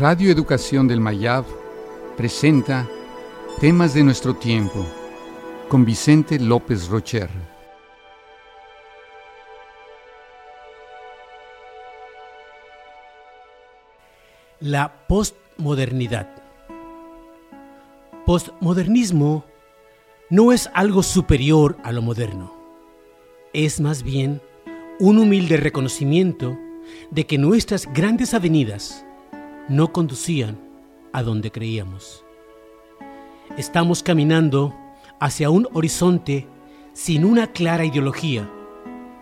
Radio Educación del Mayab presenta Temas de nuestro tiempo con Vicente López Rocher. La postmodernidad. Postmodernismo no es algo superior a lo moderno. Es más bien un humilde reconocimiento de que nuestras grandes avenidas no conducían a donde creíamos. Estamos caminando hacia un horizonte sin una clara ideología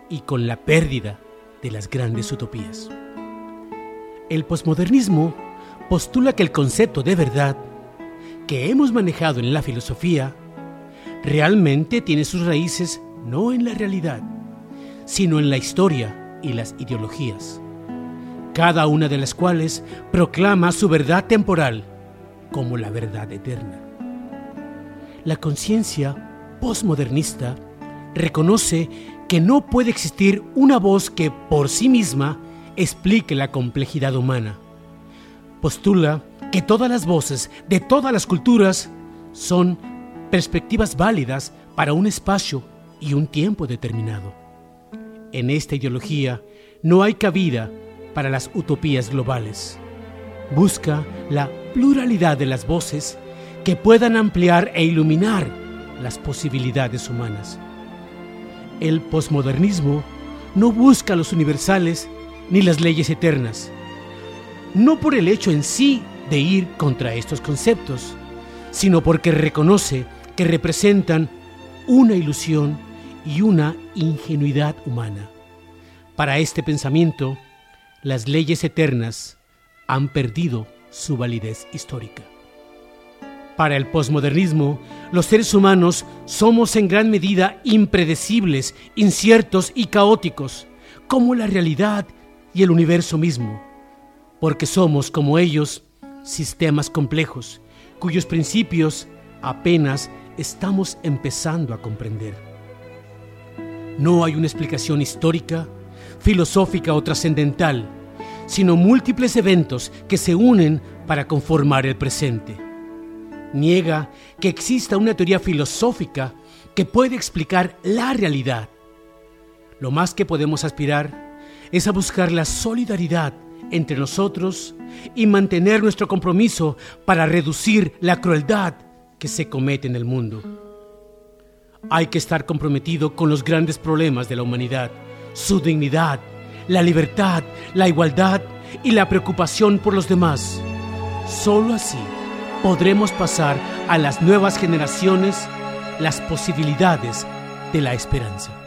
y con la pérdida de las grandes utopías. El posmodernismo postula que el concepto de verdad que hemos manejado en la filosofía realmente tiene sus raíces no en la realidad, sino en la historia y las ideologías, cada una de las cuales proclama su verdad temporal como la verdad eterna. La conciencia postmodernista reconoce que no puede existir una voz que por sí misma explique la complejidad humana. Postula que todas las voces de todas las culturas son perspectivas válidas para un espacio y un tiempo determinado. En esta ideología no hay cabida para las utopías globales. Busca la pluralidad de las voces que puedan ampliar e iluminar las posibilidades humanas. El posmodernismo no busca los universales ni las leyes eternas, no por el hecho en sí de ir contra estos conceptos, sino porque reconoce que representan una ilusión y una ingenuidad humana. Para este pensamiento, las leyes eternas han perdido su validez histórica. Para el posmodernismo, los seres humanos somos en gran medida impredecibles, inciertos y caóticos, como la realidad y el universo mismo, porque somos, como ellos, sistemas complejos, cuyos principios apenas estamos empezando a comprender. No hay una explicación histórica, filosófica o trascendental, sino múltiples eventos que se unen para conformar el presente. Niega que exista una teoría filosófica que puede explicar la realidad. Lo más que podemos aspirar es a buscar la solidaridad entre nosotros y mantener nuestro compromiso para reducir la crueldad que se comete en el mundo. Hay que estar comprometido con los grandes problemas de la humanidad, su dignidad, la libertad, la igualdad y la preocupación por los demás. Solo así podremos pasar a las nuevas generaciones las posibilidades de la esperanza.